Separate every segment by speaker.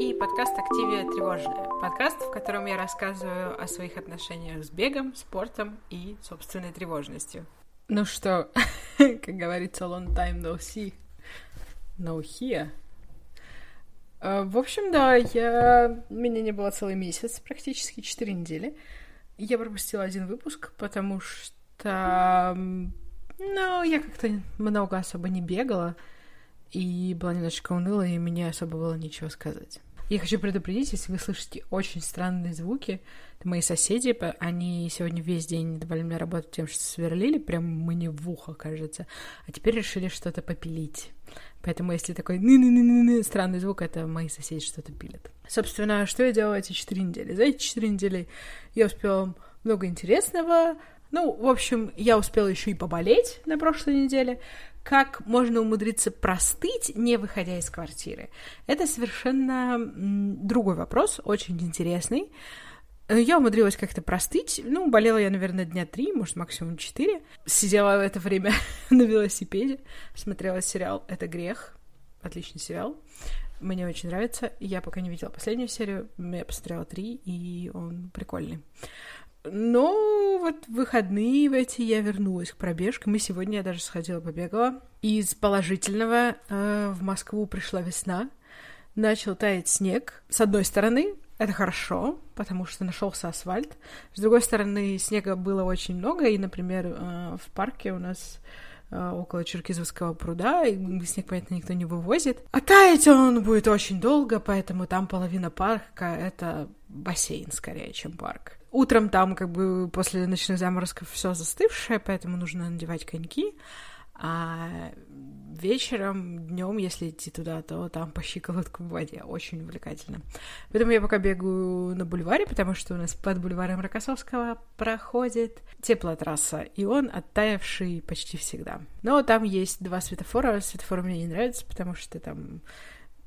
Speaker 1: и подкаст «Активия тревожная». Подкаст, в котором я рассказываю о своих отношениях с бегом, спортом и собственной тревожностью. Ну что, как говорится, long time no see, no here. А, в общем, да, я... меня не было целый месяц, практически 4 недели. Я пропустила один выпуск, потому что... Ну, я как-то много особо не бегала и была немножечко уныла, и мне особо было нечего сказать. Я хочу предупредить, если вы слышите очень странные звуки, это мои соседи, они сегодня весь день давали мне работать тем, что сверлили, прям мне в ухо, кажется, а теперь решили что-то попилить. Поэтому если такой ны ны ны ны ны странный звук, это мои соседи что-то пилят. Собственно, что я делала эти четыре недели? За эти четыре недели я успела много интересного. Ну, в общем, я успела еще и поболеть на прошлой неделе как можно умудриться простыть, не выходя из квартиры. Это совершенно другой вопрос, очень интересный. Я умудрилась как-то простыть. Ну, болела я, наверное, дня три, может, максимум четыре. Сидела в это время на велосипеде, смотрела сериал «Это грех». Отличный сериал. Мне очень нравится. Я пока не видела последнюю серию. Я посмотрела три, и он прикольный. Но вот в выходные в эти я вернулась к пробежкам, и сегодня я даже сходила побегала. Из положительного э, в Москву пришла весна, начал таять снег. С одной стороны, это хорошо, потому что нашелся асфальт. С другой стороны, снега было очень много, и, например, э, в парке у нас э, около Черкизовского пруда, и снег, понятно, никто не вывозит. А таять он будет очень долго, поэтому там половина парка — это бассейн скорее, чем парк. Утром там как бы после ночных заморозков все застывшее, поэтому нужно надевать коньки. А вечером, днем, если идти туда, то там по щиколотку в воде. Очень увлекательно. Поэтому я пока бегаю на бульваре, потому что у нас под бульваром Рокоссовского проходит теплотрасса, и он оттаявший почти всегда. Но там есть два светофора. Светофоры мне не нравятся, потому что там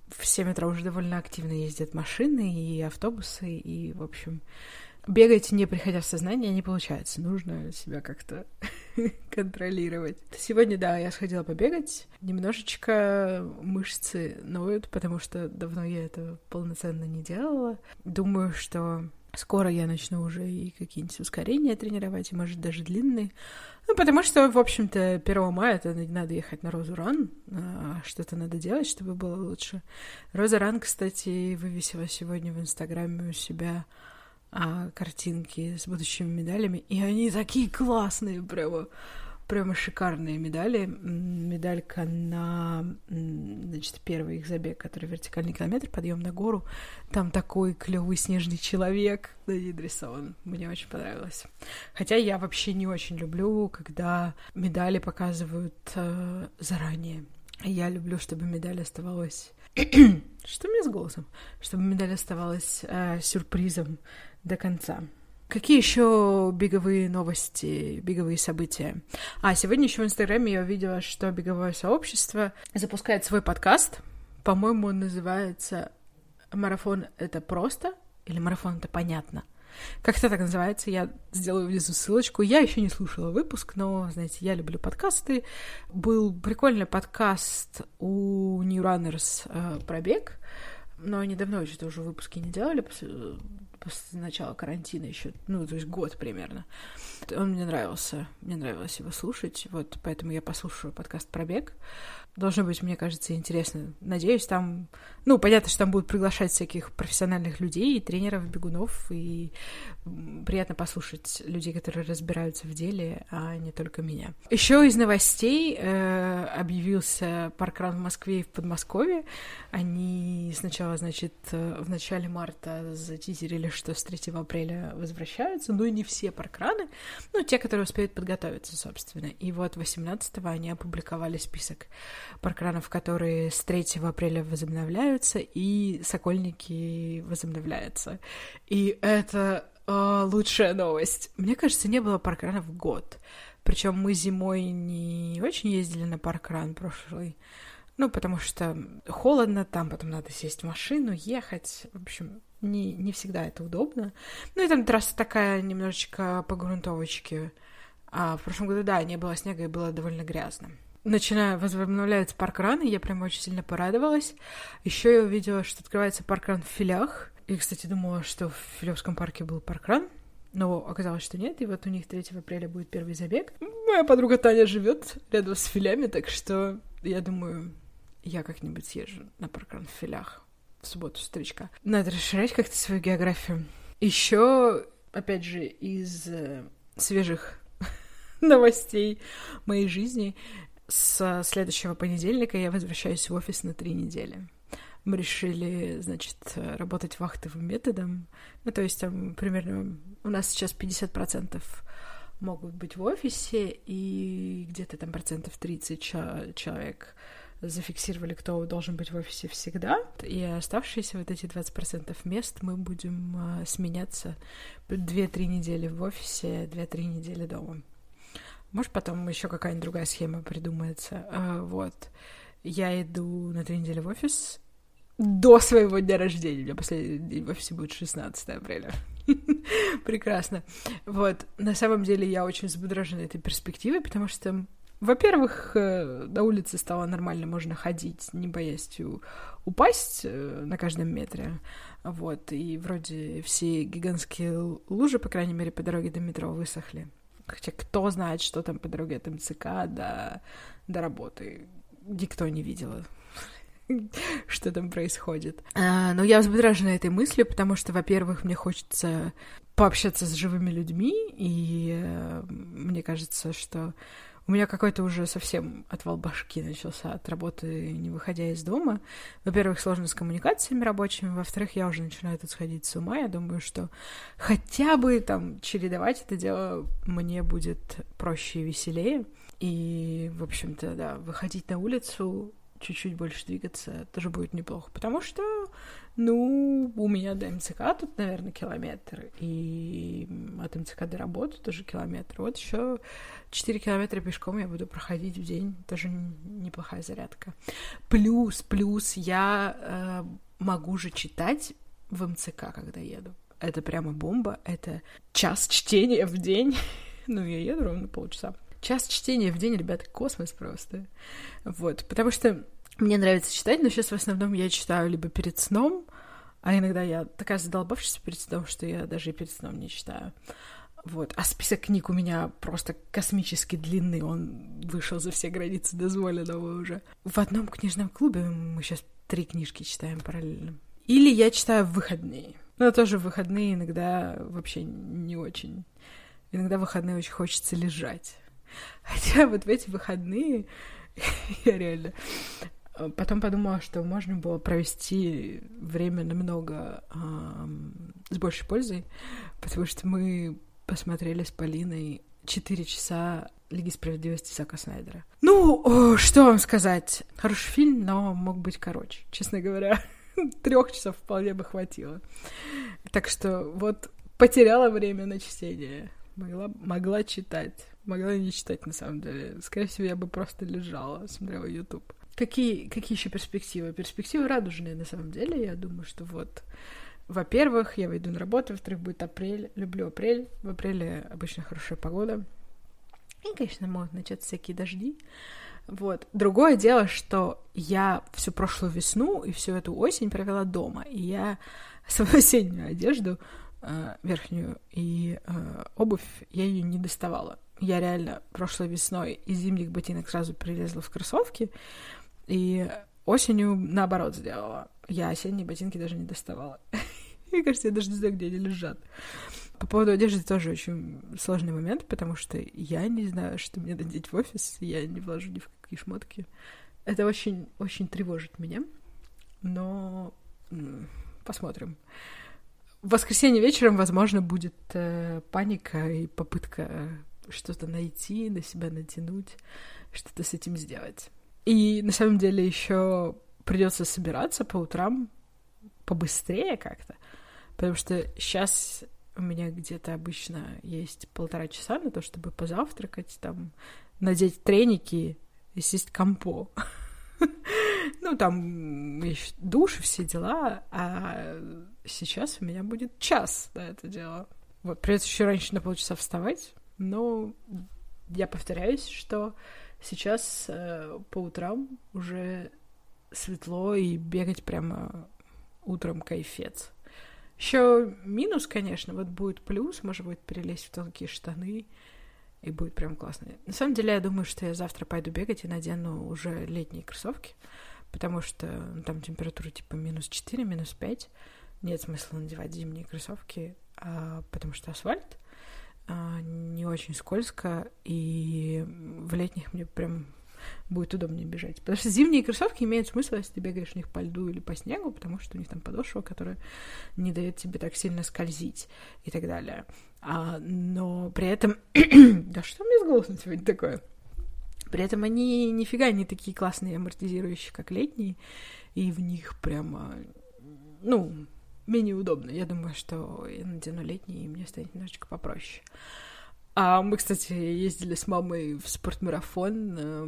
Speaker 1: в 7 утра уже довольно активно ездят машины и автобусы, и, в общем, бегать, не приходя в сознание, не получается. Нужно себя как-то контролировать. Сегодня, да, я сходила побегать. Немножечко мышцы ноют, потому что давно я это полноценно не делала. Думаю, что скоро я начну уже и какие-нибудь ускорения тренировать, и, может, даже длинные. Ну, потому что, в общем-то, 1 мая это надо ехать на Розу Ран, а что-то надо делать, чтобы было лучше. Роза Ран, кстати, вывесила сегодня в Инстаграме у себя а, картинки с будущими медалями, и они такие классные, прямо, прямо шикарные медали. Медалька на, значит, первый их забег, который вертикальный километр, подъем на гору. Там такой клевый снежный человек на ней нарисован. Мне очень понравилось. Хотя я вообще не очень люблю, когда медали показывают э, заранее. Я люблю, чтобы медаль оставалась... Что мне с голосом? Чтобы медаль оставалась э, сюрпризом до конца. Какие еще беговые новости, беговые события? А, сегодня еще в Инстаграме я увидела, что беговое сообщество запускает свой подкаст. По-моему, он называется «Марафон — это просто» или «Марафон — это понятно». Как-то так называется, я сделаю внизу ссылочку. Я еще не слушала выпуск, но, знаете, я люблю подкасты. Был прикольный подкаст у New Runners э, про бег, но они давно уже выпуски не делали, после начала карантина еще, ну, то есть год примерно. Он мне нравился, мне нравилось его слушать, вот поэтому я послушаю подкаст про бег должно быть, мне кажется, интересно. Надеюсь, там... Ну, понятно, что там будут приглашать всяких профессиональных людей, тренеров, бегунов, и приятно послушать людей, которые разбираются в деле, а не только меня. Еще из новостей э, объявился паркран в Москве и в Подмосковье. Они сначала, значит, в начале марта затизерили, что с 3 апреля возвращаются, но и не все паркраны, ну, те, которые успеют подготовиться, собственно. И вот 18-го они опубликовали список паркранов, которые с 3 апреля возобновляются, и Сокольники возобновляются. И это э, лучшая новость. Мне кажется, не было паркранов год. Причем мы зимой не очень ездили на паркран прошлый. Ну, потому что холодно, там потом надо сесть в машину, ехать. В общем, не, не всегда это удобно. Ну и там трасса такая немножечко по грунтовочке. А в прошлом году, да, не было снега и было довольно грязно. начинаю возобновляется паркран, и я прям очень сильно порадовалась. Еще я увидела, что открывается паркран в Филях. И, кстати, думала, что в Филевском парке был паркран, но оказалось, что нет, и вот у них 3 апреля будет первый забег. Моя подруга Таня живет рядом с Филями, так что я думаю, я как-нибудь съезжу на паркран в Филях в субботу с утречка. Надо расширять как-то свою географию. Еще, опять же, из э, свежих новостей моей жизни с следующего понедельника я возвращаюсь в офис на три недели. Мы решили, значит, работать вахтовым методом. Ну, то есть там примерно у нас сейчас 50% могут быть в офисе, и где-то там процентов 30 человек зафиксировали, кто должен быть в офисе всегда, и оставшиеся вот эти 20% мест мы будем э, сменяться 2-3 недели в офисе, 2-3 недели дома. Может, потом еще какая-нибудь другая схема придумается. А, вот. Я иду на три недели в офис до своего дня рождения. У меня последний день в офисе будет 16 апреля. Прекрасно. Вот. На самом деле я очень взбудражена этой перспективой, потому что во-первых, э, на улице стало нормально, можно ходить, не боясь упасть э, на каждом метре. Вот, и вроде все гигантские лужи, по крайней мере, по дороге до метро высохли. Хотя кто знает, что там по дороге от МЦК до, до работы. Никто не видел, что там происходит. А, но я взбудражена этой мыслью, потому что, во-первых, мне хочется пообщаться с живыми людьми, и э, мне кажется, что у меня какой-то уже совсем отвал башки начался от работы, не выходя из дома. Во-первых, сложно с коммуникациями рабочими, во-вторых, я уже начинаю тут сходить с ума. Я думаю, что хотя бы там чередовать это дело мне будет проще и веселее. И, в общем-то, да, выходить на улицу чуть-чуть больше двигаться тоже будет неплохо, потому что, ну, у меня до МЦК тут, наверное, километр, и от МЦК до работы тоже километр. Вот еще 4 километра пешком я буду проходить в день, тоже неплохая зарядка. Плюс, плюс я э, могу же читать в МЦК, когда еду. Это прямо бомба, это час чтения в день. ну, я еду ровно полчаса. Час чтения в день, ребята, космос просто. Вот, потому что мне нравится читать, но сейчас в основном я читаю либо перед сном, а иногда я такая задолбавшаяся перед сном, что я даже и перед сном не читаю. Вот. А список книг у меня просто космически длинный, он вышел за все границы дозволенного уже. В одном книжном клубе мы сейчас три книжки читаем параллельно. Или я читаю в выходные. Но тоже в выходные иногда вообще не очень. Иногда в выходные очень хочется лежать. Хотя вот в эти выходные я реально потом подумала, что можно было провести время намного э, с большей пользой, потому что мы посмотрели с Полиной 4 часа Лиги справедливости Зака Снайдера. Ну, что вам сказать? Хороший фильм, но мог быть короче, честно говоря. Трех часов вполне бы хватило. Так что вот потеряла время на чтение. Могла, могла читать. Могла не читать, на самом деле. Скорее всего, я бы просто лежала, смотрела YouTube. Какие, какие еще перспективы? Перспективы радужные, на самом деле. Я думаю, что вот, во-первых, я выйду на работу, во-вторых, будет апрель. Люблю апрель. В апреле обычно хорошая погода. И, конечно, могут начаться всякие дожди. Вот. Другое дело, что я всю прошлую весну и всю эту осень провела дома. И я свою осеннюю одежду, э, верхнюю и э, обувь, я ее не доставала. Я реально прошлой весной из зимних ботинок сразу прилезла в кроссовки, и осенью наоборот сделала. Я осенние ботинки даже не доставала. Мне кажется, я даже не знаю, где они лежат. По поводу одежды тоже очень сложный момент, потому что я не знаю, что мне надеть в офис, я не вложу ни в какие шмотки. Это очень, очень тревожит меня, но посмотрим. В воскресенье вечером, возможно, будет э, паника и попытка что-то найти, на себя натянуть, что-то с этим сделать. И на самом деле еще придется собираться по утрам побыстрее как-то, потому что сейчас у меня где-то обычно есть полтора часа на то, чтобы позавтракать, там, надеть треники и сесть компо. Ну, там душ все дела, а сейчас у меня будет час на это дело. Вот, придется еще раньше на полчаса вставать, но я повторяюсь, что сейчас э, по утрам уже светло и бегать прямо утром кайфец. Еще минус, конечно, вот будет плюс, может быть, перелезть в тонкие штаны, и будет прям классно. На самом деле, я думаю, что я завтра пойду бегать и надену уже летние кроссовки, потому что ну, там температура типа минус 4, минус 5. Нет смысла надевать зимние кроссовки, а, потому что асфальт не очень скользко, и в летних мне прям будет удобнее бежать. Потому что зимние кроссовки имеют смысл, если ты бегаешь в них по льду или по снегу, потому что у них там подошва, которая не дает тебе так сильно скользить и так далее. А, но при этом... да что мне с голосом сегодня такое? При этом они нифига не такие классные амортизирующие, как летние, и в них прямо, ну, менее удобно. Я думаю, что я надену летние, и мне станет немножечко попроще. А мы, кстати, ездили с мамой в спортмарафон э,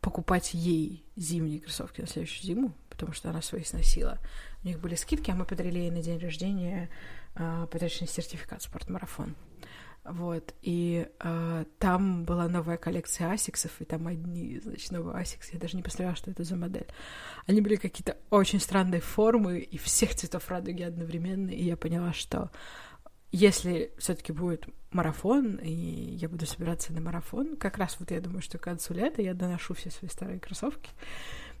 Speaker 1: покупать ей зимние кроссовки на следующую зиму, потому что она свои сносила. У них были скидки, а мы подарили ей на день рождения э, подарочный сертификат спортмарафон. Вот, и э, там была новая коллекция асиксов, и там одни, значит, новые асиксы, я даже не представляла, что это за модель. Они были какие-то очень странные формы, и всех цветов радуги одновременно, и я поняла, что если все таки будет марафон, и я буду собираться на марафон, как раз вот я думаю, что к концу лета я доношу все свои старые кроссовки,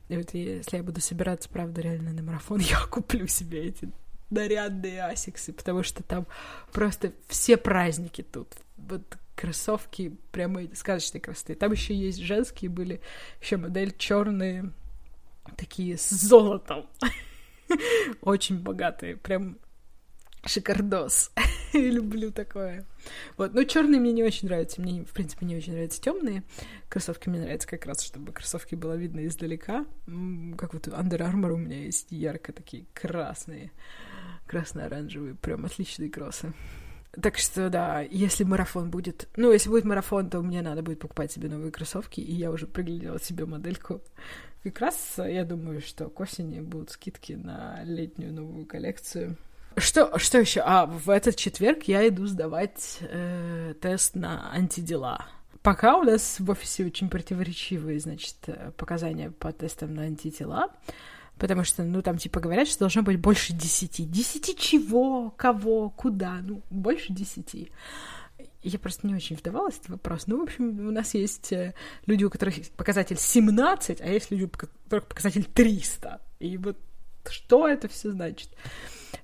Speaker 1: и вот если я буду собираться, правда, реально на марафон, я куплю себе эти нарядные асиксы, потому что там просто все праздники тут. Вот кроссовки прямо сказочной красоты. Там еще есть женские были, еще модель черные, такие с золотом. Очень богатые, прям шикардос. Люблю такое. Вот, ну черные мне не очень нравятся. Мне, в принципе, не очень нравятся темные. Кроссовки мне нравятся как раз, чтобы кроссовки было видно издалека. Как вот Under Armour у меня есть ярко такие красные красно-оранжевые, прям отличные кроссы. Так что, да, если марафон будет... Ну, если будет марафон, то мне надо будет покупать себе новые кроссовки, и я уже приглядела себе модельку. Как раз я думаю, что к осени будут скидки на летнюю новую коллекцию. Что, что еще? А, в этот четверг я иду сдавать э, тест на антидела. Пока у нас в офисе очень противоречивые, значит, показания по тестам на антитела. Потому что, ну, там, типа, говорят, что должно быть больше десяти. Десяти чего? Кого? Куда? Ну, больше десяти. Я просто не очень вдавалась в этот вопрос. Ну, в общем, у нас есть э, люди, у которых показатель 17, а есть люди, у которых показатель 300. И вот что это все значит?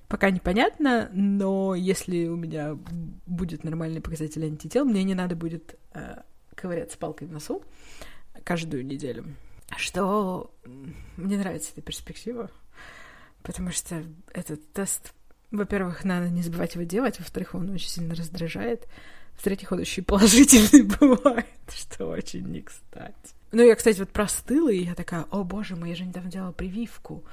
Speaker 1: Пока непонятно, но если у меня будет нормальный показатель антител, мне не надо будет э, ковыряться палкой в носу каждую неделю. Что мне нравится эта перспектива, потому что этот тест, во-первых, надо не забывать его делать, во-вторых, он очень сильно раздражает, в-третьих, он очень положительный бывает, что очень не кстати. Ну, я, кстати, вот простыла, и я такая, о боже мой, я же недавно делала прививку,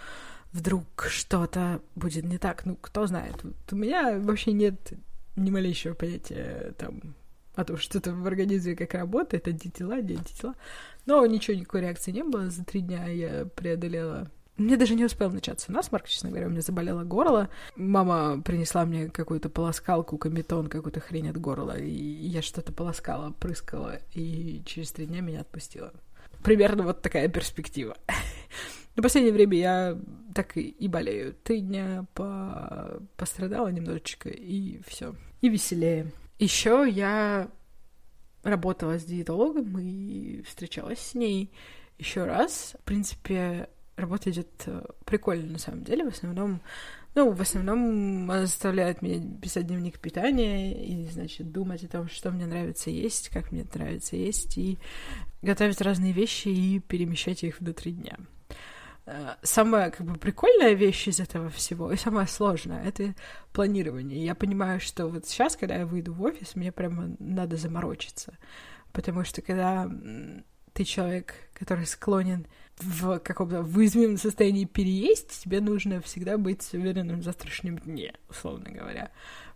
Speaker 1: вдруг что-то будет не так, ну, кто знает. Вот у меня вообще нет ни малейшего понятия там о том, что это в организме как работает, антитела, не антитела. Но ничего, никакой реакции не было. За три дня я преодолела мне даже не успел начаться насморк, честно говоря, у меня заболело горло. Мама принесла мне какую-то полоскалку, кометон, какую-то хрень от горла, и я что-то полоскала, прыскала, и через три дня меня отпустила. Примерно вот такая перспектива. Но в последнее время я так и, болею. Три дня по... пострадала немножечко, и все. И веселее. Еще я работала с диетологом и встречалась с ней еще раз. В принципе, работа идет э, прикольно на самом деле. В основном, ну, в основном она заставляет меня писать дневник питания и, значит, думать о том, что мне нравится есть, как мне нравится есть, и готовить разные вещи и перемещать их внутри дня. Э, самая как бы прикольная вещь из этого всего и самая сложная — это планирование. Я понимаю, что вот сейчас, когда я выйду в офис, мне прямо надо заморочиться, потому что когда ты человек, который склонен в каком-то в состоянии переесть, тебе нужно всегда быть уверенным в завтрашнем дне, условно говоря.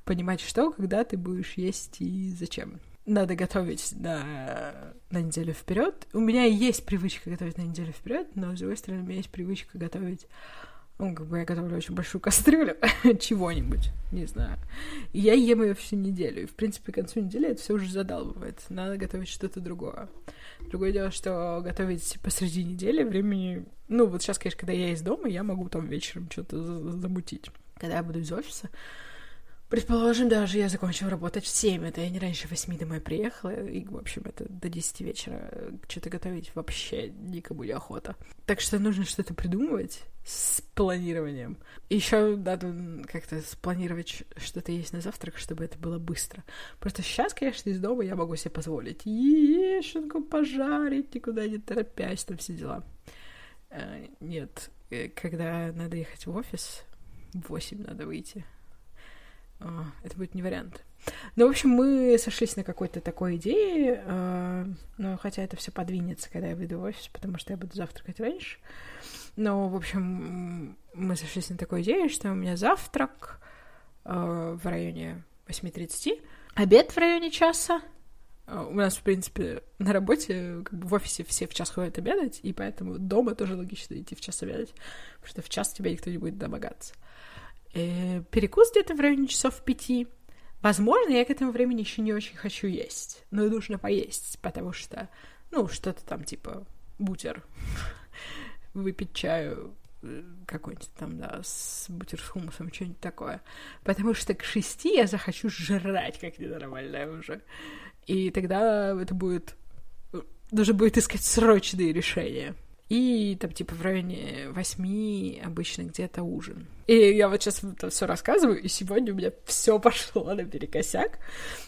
Speaker 1: Понимать, что, когда ты будешь есть и зачем надо готовить на, на неделю вперед. У меня есть привычка готовить на неделю вперед, но с другой стороны, у меня есть привычка готовить Ну, как бы я готовлю очень большую кастрюлю чего-нибудь, не знаю. И я ем ее всю неделю. И, в принципе, к концу недели это все уже задалбывает. Надо готовить что-то другое. Другое дело, что готовить посреди недели времени... Ну, вот сейчас, конечно, когда я из дома, я могу там вечером что-то замутить. Когда я буду из офиса, Предположим, даже я закончила работать в 7, это я не раньше 8 домой приехала, и, в общем, это до 10 вечера что-то готовить вообще никому не охота. Так что нужно что-то придумывать с планированием. Еще надо как-то спланировать что-то есть на завтрак, чтобы это было быстро. Просто сейчас, конечно, из дома я могу себе позволить яишенку пожарить, никуда не торопясь, там все дела. Э, нет, э, когда надо ехать в офис, в 8 надо выйти это будет не вариант. Ну, в общем, мы сошлись на какой-то такой идее, э, но хотя это все подвинется, когда я выйду в офис, потому что я буду завтракать раньше. Но, в общем, мы сошлись на такой идее, что у меня завтрак э, в районе 8.30, обед в районе часа. У нас, в принципе, на работе, как бы в офисе все в час ходят обедать, и поэтому дома тоже логично идти в час обедать, потому что в час тебя никто не будет домогаться э, перекус где-то в районе часов пяти. Возможно, я к этому времени еще не очень хочу есть, но нужно поесть, потому что, ну, что-то там типа бутер, выпить чаю э, какой-нибудь там, да, с бутер с хумусом, что-нибудь такое. Потому что к шести я захочу жрать как ненормальная уже. И тогда это будет... Э, нужно будет искать срочные решения. И там типа в районе восьми обычно где-то ужин. И я вот сейчас все рассказываю, и сегодня у меня все пошло наперекосяк.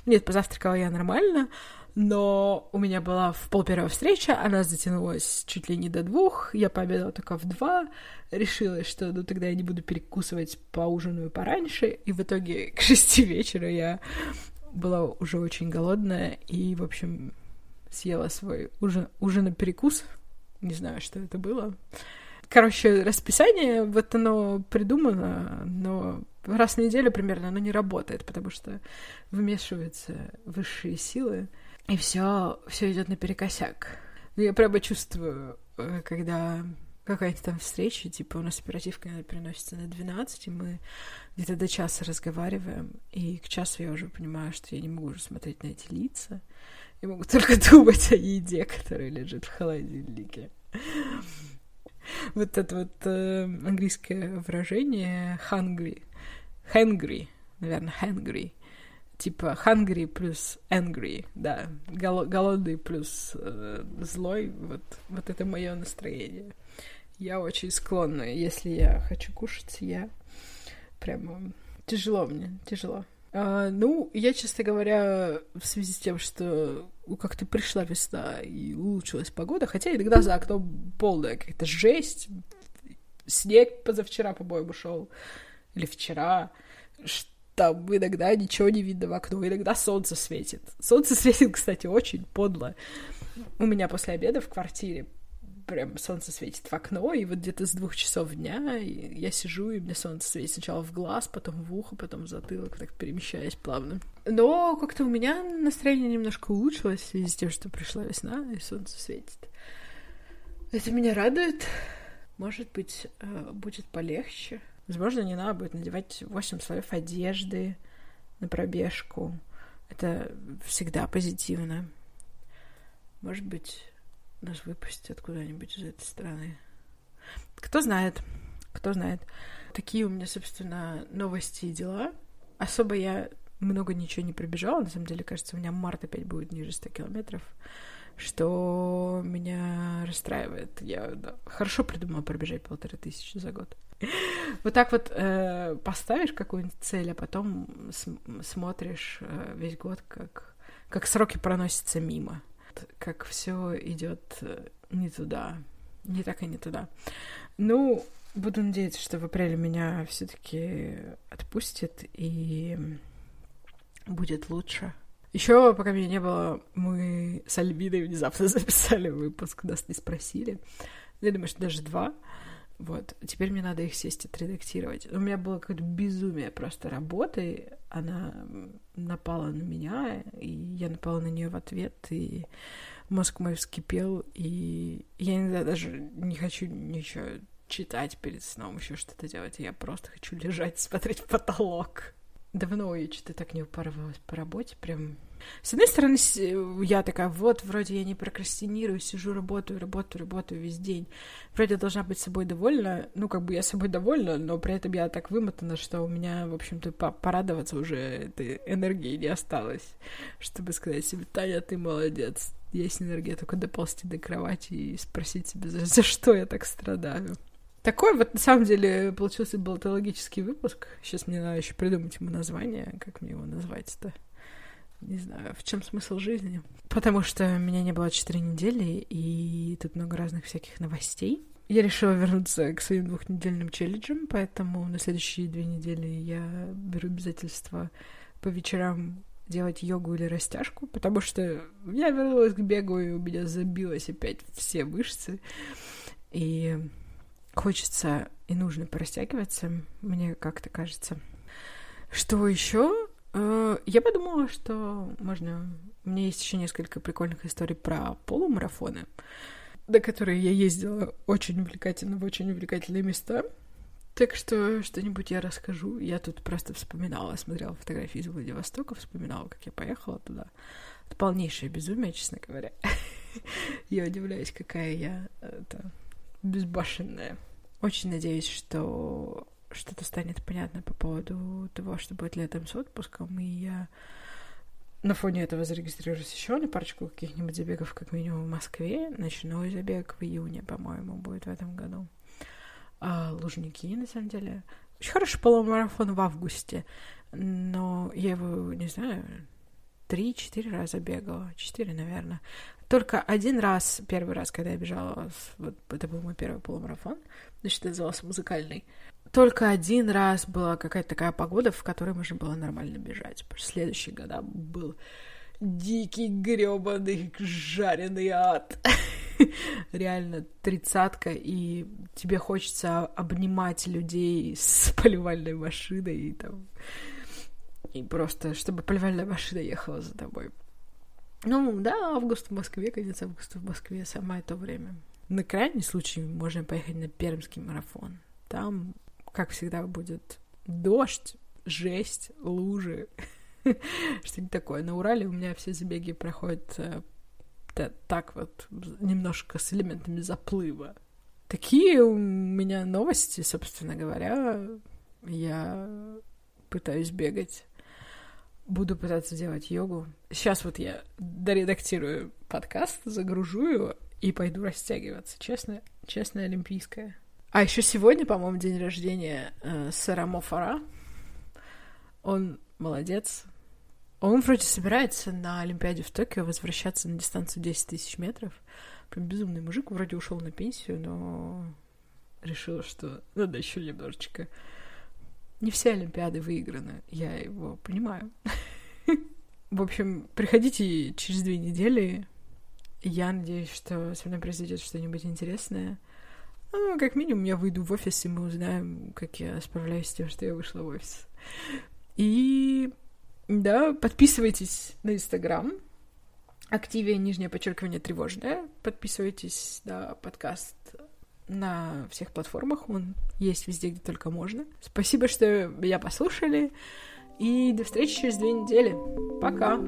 Speaker 1: Нет, позавтракала я нормально, но у меня была в полпервая встреча, она затянулась чуть ли не до двух, я пообедала только в два, решила, что ну тогда я не буду перекусывать, поужинаю пораньше, и в итоге к шести вечера я была уже очень голодная, и, в общем, съела свой ужин, ужин-перекус, не знаю, что это было. Короче, расписание, вот оно придумано, но раз в неделю примерно оно не работает, потому что вмешиваются высшие силы, и все, все идет наперекосяк. Ну, я прямо чувствую, э, когда какая-то там встреча, типа у нас оперативка переносится на 12, и мы где-то до часа разговариваем, и к часу я уже понимаю, что я не могу уже смотреть на эти лица, я могу только думать о еде, которая лежит в холодильнике. Вот это вот э, английское выражение hungry. Hungry, наверное, hungry. Типа hungry плюс angry, да. Гол- голодный плюс э, злой. Вот, вот это мое настроение. Я очень склонна. Если я хочу кушать, я прямо... Тяжело мне, тяжело. А, ну, я, честно говоря, в связи с тем, что как-то пришла весна и улучшилась погода, хотя иногда за окном полная какая-то жесть, снег позавчера, по-моему, шел, или вчера, там иногда ничего не видно в окно, иногда солнце светит. Солнце светит, кстати, очень подло. У меня после обеда в квартире прям солнце светит в окно, и вот где-то с двух часов дня я сижу, и мне солнце светит сначала в глаз, потом в ухо, потом в затылок, так перемещаясь плавно. Но как-то у меня настроение немножко улучшилось в связи с тем, что пришла весна, и солнце светит. Это меня радует. Может быть, э, будет полегче. Возможно, не надо будет надевать 8 слоев одежды на пробежку. Это всегда позитивно. Может быть, нас выпустят куда-нибудь из этой страны. Кто знает, кто знает. Такие у меня, собственно, новости и дела. Особо я много ничего не пробежала. На самом деле, кажется, у меня март опять будет ниже 100 километров, что меня расстраивает. Я да, хорошо придумала пробежать полторы тысячи за год. Вот так вот э, поставишь какую-нибудь цель, а потом см- смотришь э, весь год, как, как сроки проносятся мимо как все идет э, не туда, не так и не туда. Ну, буду надеяться, что в апреле меня все-таки отпустит и будет лучше. Еще, пока меня не было, мы с Альбиной внезапно записали выпуск, нас не спросили. Я думаю, что даже два. Вот. Теперь мне надо их сесть отредактировать. У меня было какое-то безумие просто работы. Она напала на меня, и я напала на нее в ответ, и мозг мой вскипел, и я иногда даже не хочу ничего читать перед сном, еще что-то делать. Я просто хочу лежать, смотреть в потолок. Давно я что-то так не упарывалась по работе, прям с одной стороны, я такая, вот, вроде я не прокрастинирую, сижу, работаю, работаю, работаю весь день. Вроде должна быть собой довольна. Ну, как бы я собой довольна, но при этом я так вымотана, что у меня, в общем-то, порадоваться уже этой энергии не осталось, чтобы сказать себе, Таня, ты молодец. Есть энергия только доползти до кровати и спросить себя, за, за что я так страдаю. Такой вот, на самом деле, получился болтологический выпуск. Сейчас мне надо еще придумать ему название. Как мне его назвать-то? Не знаю, в чем смысл жизни. Потому что меня не было четыре недели, и тут много разных всяких новостей. Я решила вернуться к своим двухнедельным челленджам, поэтому на следующие две недели я беру обязательство по вечерам делать йогу или растяжку, потому что я вернулась к бегу, и у меня забилось опять все мышцы. И хочется и нужно порастягиваться, мне как-то кажется. Что еще? Э, я подумала, что можно... У меня есть еще несколько прикольных историй про полумарафоны, до которые я ездила очень увлекательно в очень увлекательные места. Так что что-нибудь я расскажу. Я тут просто вспоминала, смотрела фотографии из Владивостока, вспоминала, как я поехала туда. Это полнейшее безумие, честно говоря. Я удивляюсь, какая я это, безбашенная. Очень надеюсь, что что-то станет понятно по поводу того, что будет летом с отпуском, и я на фоне этого зарегистрируюсь еще на парочку каких-нибудь забегов, как минимум в Москве. Ночной забег в июне, по-моему, будет в этом году. А, Лужники, на самом деле. Очень хороший полумарафон в августе, но я его, не знаю, три-четыре раза бегала. Четыре, наверное. Только один раз, первый раз, когда я бежала, вот это был мой первый полумарафон, значит, назывался музыкальный только один раз была какая-то такая погода, в которой можно было нормально бежать. Следующий года был дикий грёбаный жареный ад. Реально тридцатка, и тебе хочется обнимать людей с поливальной машиной и там... И просто, чтобы поливальная машина ехала за тобой. Ну, да, август в Москве, конец августа в Москве, самое то время. На крайний случай можно поехать на Пермский марафон. Там как всегда, будет дождь, жесть, лужи, что-нибудь такое. На Урале у меня все забеги проходят э, так вот, немножко с элементами заплыва. Такие у меня новости, собственно говоря. Я пытаюсь бегать. Буду пытаться делать йогу. Сейчас вот я доредактирую подкаст, загружу его и пойду растягиваться. Честно, честно, олимпийская. А еще сегодня, по-моему, день рождения э, Сарамо Фара. Он молодец. Он вроде собирается на Олимпиаде в Токио возвращаться на дистанцию 10 тысяч метров. Прям безумный мужик. Вроде ушел на пенсию, но решил, что надо еще немножечко. Не все Олимпиады выиграны. Я его понимаю. В общем, приходите через две недели. Я надеюсь, что со мной произойдет что-нибудь интересное. Ну, как минимум, я выйду в офис, и мы узнаем, как я справляюсь с тем, что я вышла в офис. И да, подписывайтесь на Инстаграм. Активе нижнее подчеркивание тревожное. Подписывайтесь на подкаст на всех платформах. Он есть везде, где только можно. Спасибо, что меня послушали. И до встречи через две недели. Пока!